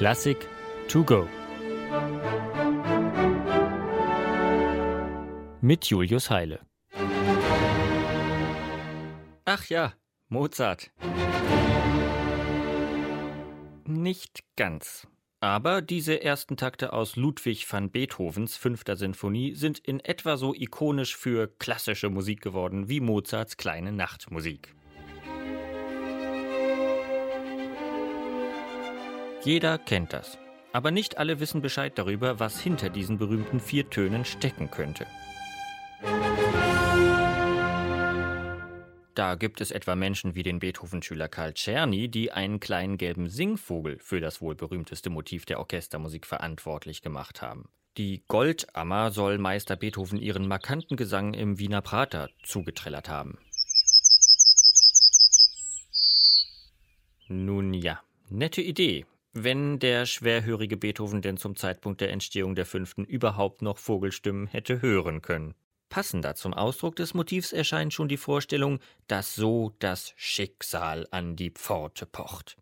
Klassik to go. Mit Julius Heile. Ach ja, Mozart. Nicht ganz. Aber diese ersten Takte aus Ludwig van Beethovens fünfter Sinfonie sind in etwa so ikonisch für klassische Musik geworden wie Mozarts kleine Nachtmusik. Jeder kennt das. Aber nicht alle wissen Bescheid darüber, was hinter diesen berühmten vier Tönen stecken könnte. Da gibt es etwa Menschen wie den Beethoven-Schüler Karl Czerny, die einen kleinen gelben Singvogel für das wohl berühmteste Motiv der Orchestermusik verantwortlich gemacht haben. Die Goldammer soll Meister Beethoven ihren markanten Gesang im Wiener Prater zugetrellert haben. Nun ja, nette Idee, wenn der schwerhörige Beethoven denn zum Zeitpunkt der Entstehung der fünften überhaupt noch Vogelstimmen hätte hören können. Passender zum Ausdruck des Motivs erscheint schon die Vorstellung, dass so das Schicksal an die Pforte pocht.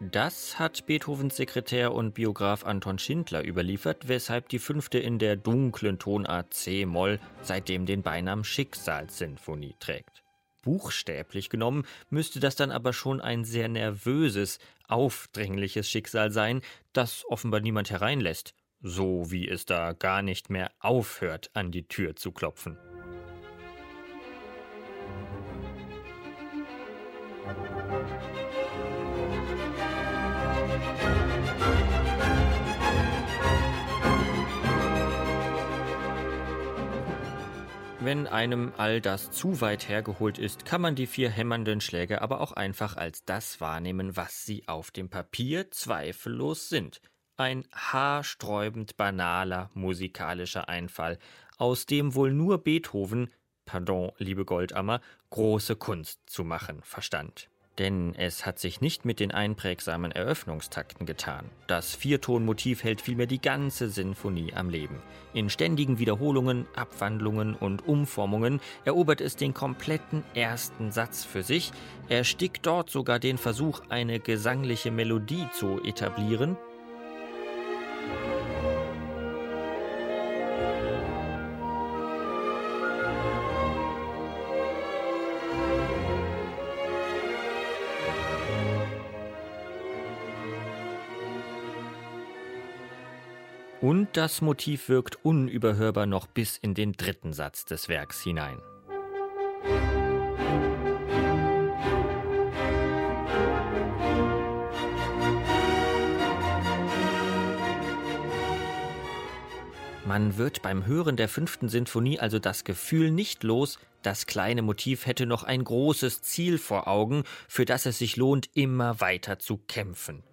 Das hat Beethovens Sekretär und Biograf Anton Schindler überliefert, weshalb die fünfte in der dunklen Tonart C-Moll seitdem den Beinamen Schicksalssinfonie trägt. Buchstäblich genommen müsste das dann aber schon ein sehr nervöses, aufdringliches Schicksal sein, das offenbar niemand hereinlässt, so wie es da gar nicht mehr aufhört, an die Tür zu klopfen. Wenn einem all das zu weit hergeholt ist, kann man die vier hämmernden Schläge aber auch einfach als das wahrnehmen, was sie auf dem Papier zweifellos sind. Ein haarsträubend banaler musikalischer Einfall, aus dem wohl nur Beethoven, pardon, liebe Goldammer, große Kunst zu machen verstand. Denn es hat sich nicht mit den einprägsamen Eröffnungstakten getan. Das Viertonmotiv hält vielmehr die ganze Sinfonie am Leben. In ständigen Wiederholungen, Abwandlungen und Umformungen erobert es den kompletten ersten Satz für sich, erstickt dort sogar den Versuch, eine gesangliche Melodie zu etablieren Und das Motiv wirkt unüberhörbar noch bis in den dritten Satz des Werks hinein. Man wird beim Hören der fünften Sinfonie also das Gefühl nicht los, das kleine Motiv hätte noch ein großes Ziel vor Augen, für das es sich lohnt, immer weiter zu kämpfen.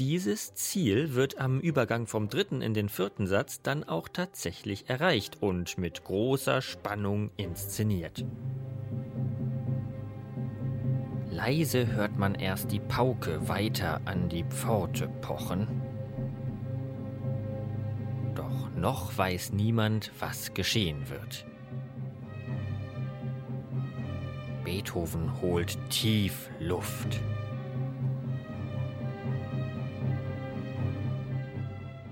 Dieses Ziel wird am Übergang vom dritten in den vierten Satz dann auch tatsächlich erreicht und mit großer Spannung inszeniert. Leise hört man erst die Pauke weiter an die Pforte pochen. Doch noch weiß niemand, was geschehen wird. Beethoven holt tief Luft.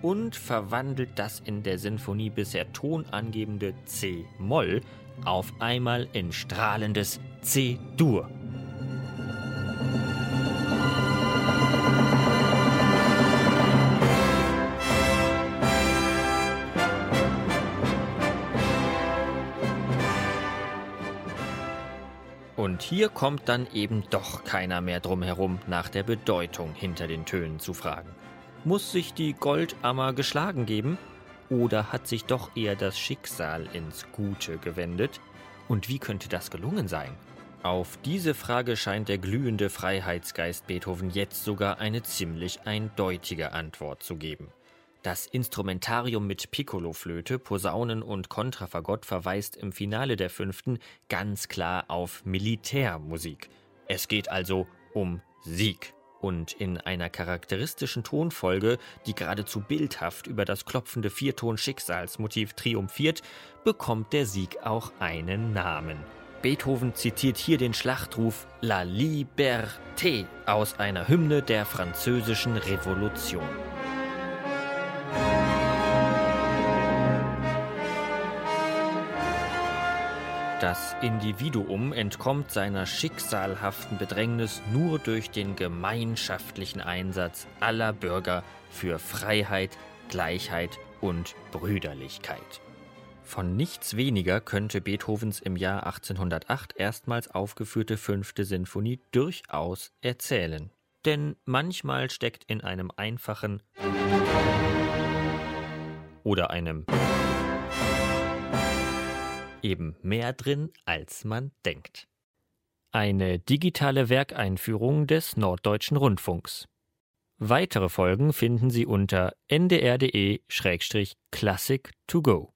Und verwandelt das in der Sinfonie bisher tonangebende C-Moll auf einmal in strahlendes C-Dur. Und hier kommt dann eben doch keiner mehr drum herum, nach der Bedeutung hinter den Tönen zu fragen. Muss sich die Goldammer geschlagen geben? Oder hat sich doch eher das Schicksal ins Gute gewendet? Und wie könnte das gelungen sein? Auf diese Frage scheint der glühende Freiheitsgeist Beethoven jetzt sogar eine ziemlich eindeutige Antwort zu geben. Das Instrumentarium mit Piccoloflöte, Posaunen und Kontrafagott verweist im Finale der fünften ganz klar auf Militärmusik. Es geht also um Sieg und in einer charakteristischen Tonfolge, die geradezu bildhaft über das klopfende Vierton-Schicksalsmotiv triumphiert, bekommt der Sieg auch einen Namen. Beethoven zitiert hier den Schlachtruf La Liberté aus einer Hymne der französischen Revolution. Das Individuum entkommt seiner schicksalhaften Bedrängnis nur durch den gemeinschaftlichen Einsatz aller Bürger für Freiheit, Gleichheit und Brüderlichkeit. Von nichts weniger könnte Beethovens im Jahr 1808 erstmals aufgeführte fünfte Sinfonie durchaus erzählen. Denn manchmal steckt in einem einfachen oder einem eben mehr drin, als man denkt. Eine digitale Werkeinführung des Norddeutschen Rundfunks. Weitere Folgen finden Sie unter ndr.de-classic to go.